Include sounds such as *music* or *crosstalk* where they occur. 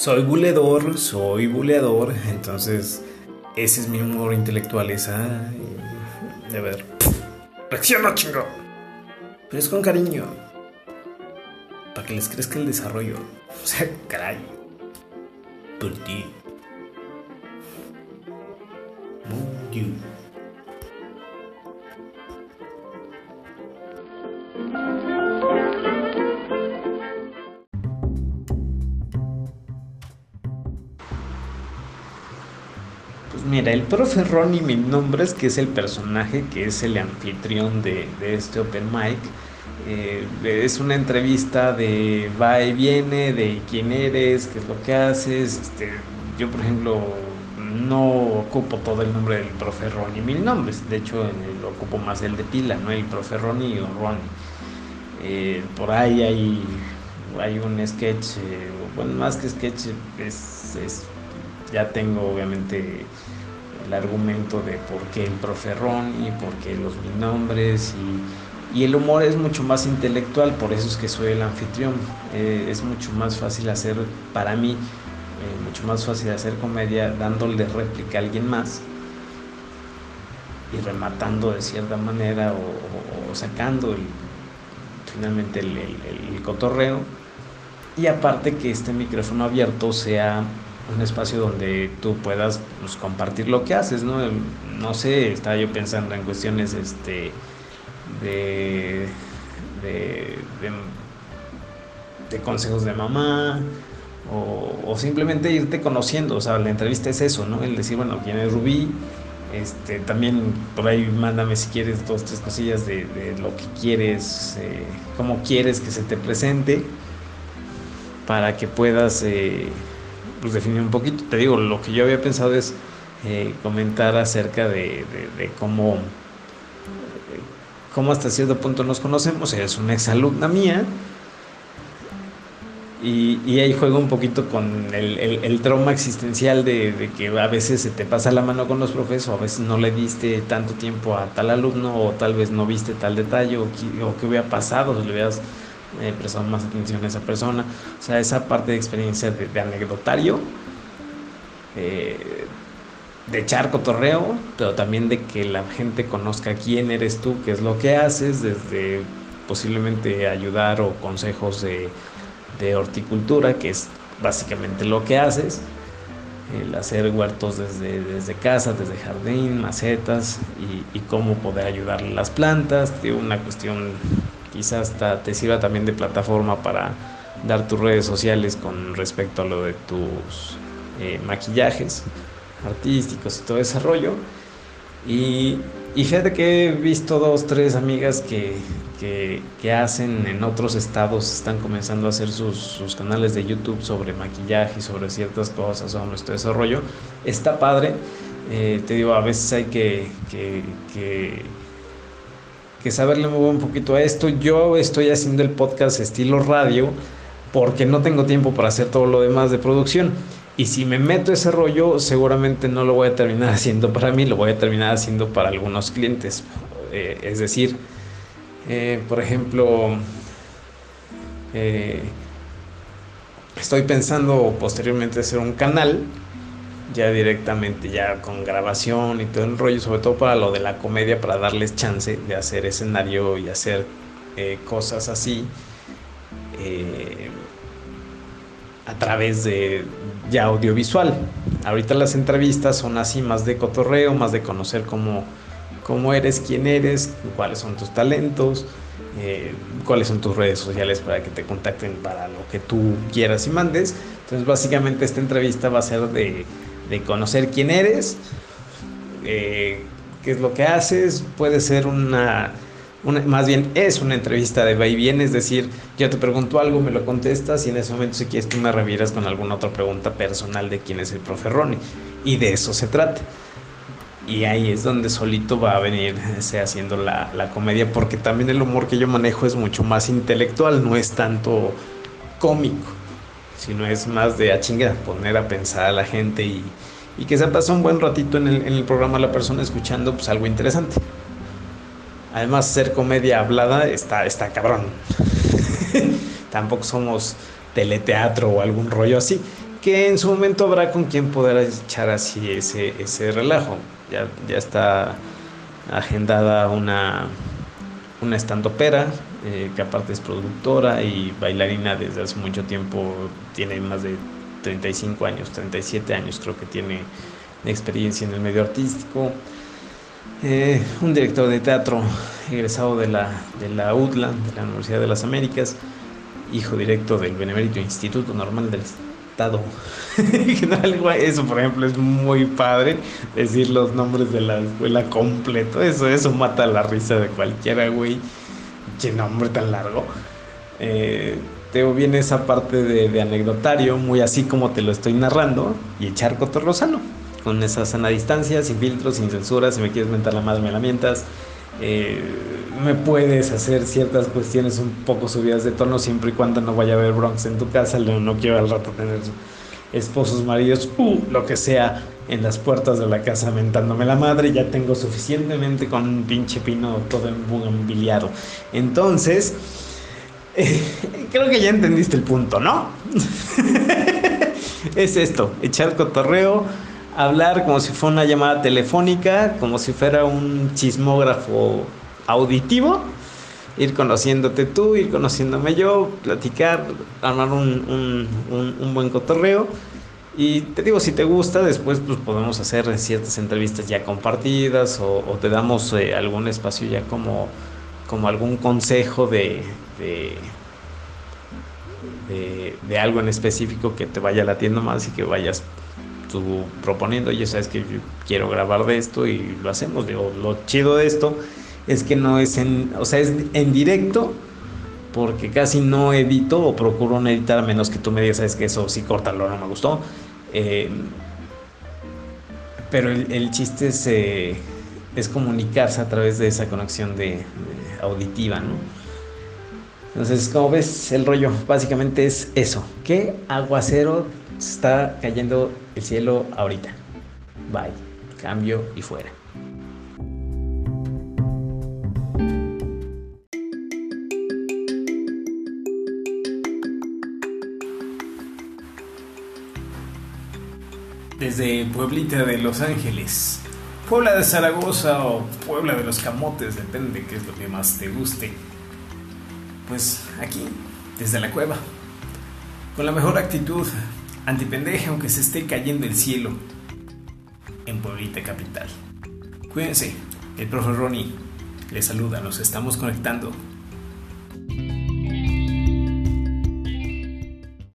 soy buleador, soy buleador, entonces ese es mi humor intelectual, esa... De ver, reacciona chingo. Pero es con cariño. Para que les crezca el desarrollo. O sea, caray. Por ti. Mira, el profe Ronnie Mil Nombres, que es el personaje, que es el anfitrión de, este Open Mic, eh, es una entrevista de va y viene, de quién eres, qué es lo que haces. Este, yo, por ejemplo, no ocupo todo el nombre del profe Ronnie Mil Nombres, de hecho, lo ocupo más el de pila, ¿no? El profe Ronnie o Ronnie. Eh, por ahí hay, hay un sketch, eh, bueno, más que sketch, es, ya tengo obviamente el argumento de por qué el profe y por qué los nombres y, y, el humor es mucho más intelectual, por eso es que soy el anfitrión. Eh, es mucho más fácil hacer, para mí, eh, mucho más fácil hacer comedia dándole réplica a alguien más y rematando de cierta manera o, sacando finalmente el, el cotorreo. Y aparte que este micrófono abierto sea un espacio donde tú puedas pues, compartir lo que haces, ¿no? No sé, estaba yo pensando en cuestiones este, de, de, consejos de mamá o, simplemente irte conociendo, o sea, la entrevista es eso, ¿no? El decir, bueno, ¿quién es Rubí? Este, también por ahí mándame si quieres dos, tres cosillas de, lo que quieres, eh, cómo quieres que se te presente, para que puedas... Eh, pues definir un poquito. Te digo, lo que yo había pensado es eh, comentar acerca de, cómo, cómo hasta cierto punto nos conocemos. Ella es una exalumna mía. Y, ahí juego un poquito con el, trauma existencial de, que a veces se te pasa la mano con los profes o a veces no le diste tanto tiempo a tal alumno o tal vez no viste tal detalle o, que, hubiera pasado, si le hubieras eh, prestado más atención a esa persona. O sea, esa parte de experiencia de, anecdotario, eh, de echar cotorreo, pero también de que la gente conozca quién eres tú, qué es lo que haces, desde posiblemente ayudar o consejos de, horticultura, que es básicamente lo que haces, el hacer huertos desde, desde casa, desde jardín, macetas y, y cómo poder ayudar las plantas, de una cuestión quizás hasta te sirva también de plataforma para dar tus redes sociales con respecto a lo de tus eh, maquillajes artísticos y todo ese rollo. Y, fíjate que he visto dos, tres amigas que, que, hacen en otros estados, están comenzando a hacer sus, canales de YouTube sobre maquillaje, sobre ciertas cosas, sobre este desarrollo. Está padre. Eh, te digo, a veces hay que que saberle un poquito a esto. Yo estoy haciendo el podcast estilo radio porque no tengo tiempo para hacer todo lo demás de producción. Y si me meto ese rollo, seguramente no lo voy a terminar *laughs* haciendo para mí, lo voy a terminar haciendo para algunos clientes. Eh, es decir, eh, por ejemplo, eh, estoy pensando posteriormente hacer un canal ya directamente, ya con grabación y todo el rollo, sobre todo para lo de la comedia, para darles chance de hacer escenario y hacer eh, cosas así eh, a través de ya audiovisual. Ahorita las entrevistas son así, más de cotorreo, más de conocer cómo, cómo eres, quién eres, cuáles son tus talentos. Eh, cuáles son tus redes sociales para que te contacten para lo que tú quieras y mandes. Entonces básicamente esta entrevista va a ser de de conocer quién eres, eh, qué es lo que haces, puede ser una, más bien es una entrevista de va y viene, es decir, yo te pregunto algo, me lo contestas y en ese momento si quieres tú me revieras con alguna otra pregunta personal de quién es el profe Ronnie. Y de eso se trata. Y ahí es donde solito va a venir haciendo la, la comedia, porque también el humor que yo manejo es mucho más intelectual, no es tanto cómico sino es más de a ah, chinga, poner a pensar a la gente y, que se pase un buen ratito en el, programa la persona escuchando pues algo interesante. Además, ser comedia hablada está, está cabrón. *laughs* Tampoco somos teleteatro o algún rollo así. que en su momento habrá con quien poder echar así ese, ese relajo. Ya, ya está agendada una, una estandopera, eh, que aparte es productora y bailarina desde hace mucho tiempo, tiene más de 35 años, 37 años creo que tiene experiencia en el medio artístico. Eh, un director de teatro egresado de la, de la UDLA, de la Universidad de las Américas, hijo directo del Benemérito Instituto Normal del Estado. *laughs* eso, por ejemplo, es muy padre decir los nombres de la escuela completo. Eso, eso mata la risa de cualquiera, güey. Qué nombre tan largo. Eh, te viene esa parte de, anecdotario, muy así como te lo estoy narrando, y echar cotorrosano, con esa sana distancia, sin filtros, sin censura, si me quieres mentar la madre me la mientas, eh, me puedes hacer ciertas cuestiones un poco subidas de tono siempre y cuando no vaya a haber Bronx en tu casa, no quiero al rato tener esposos, maridos, uh, lo que sea, en las puertas de la casa mentándome la madre, ya tengo suficientemente con un pinche pino todo embugambiliado. Entonces, creo que ya entendiste el punto, ¿no? *laughs* es esto, echar cotorreo, hablar como si fuera una llamada telefónica, como si fuera un chismógrafo auditivo, ir conociéndote tú, ir conociéndome yo, platicar, armar un, buen cotorreo. Y te digo, si te gusta, después pues podemos hacer ciertas entrevistas ya compartidas o, te damos eh, algún espacio ya como, como algún consejo de, de, algo en específico que te vaya latiendo más y que vayas tú proponiendo, ya sabes que quiero grabar de esto y lo hacemos. Digo, lo chido de esto es que no es en, o sea, es en directo porque casi no edito o procuro no editar a menos que tú me digas, sabes que eso sí, córtalo, no me gustó. Eh, pero el, chiste es, eh, es, comunicarse a través de esa conexión auditiva, ¿no? Entonces, como ves, el rollo básicamente es eso. ¿Qué aguacero está cayendo el cielo ahorita? Bye. Cambio y fuera. Desde Pueblita de Los Ángeles, Puebla de Zaragoza o Puebla de los Camotes, depende qué es lo que más te guste. Pues aquí, desde la cueva, con la mejor actitud, antipendeja aunque se esté cayendo el cielo, en Pueblita Capital. Cuídense, el profe Ronnie les saluda, nos estamos conectando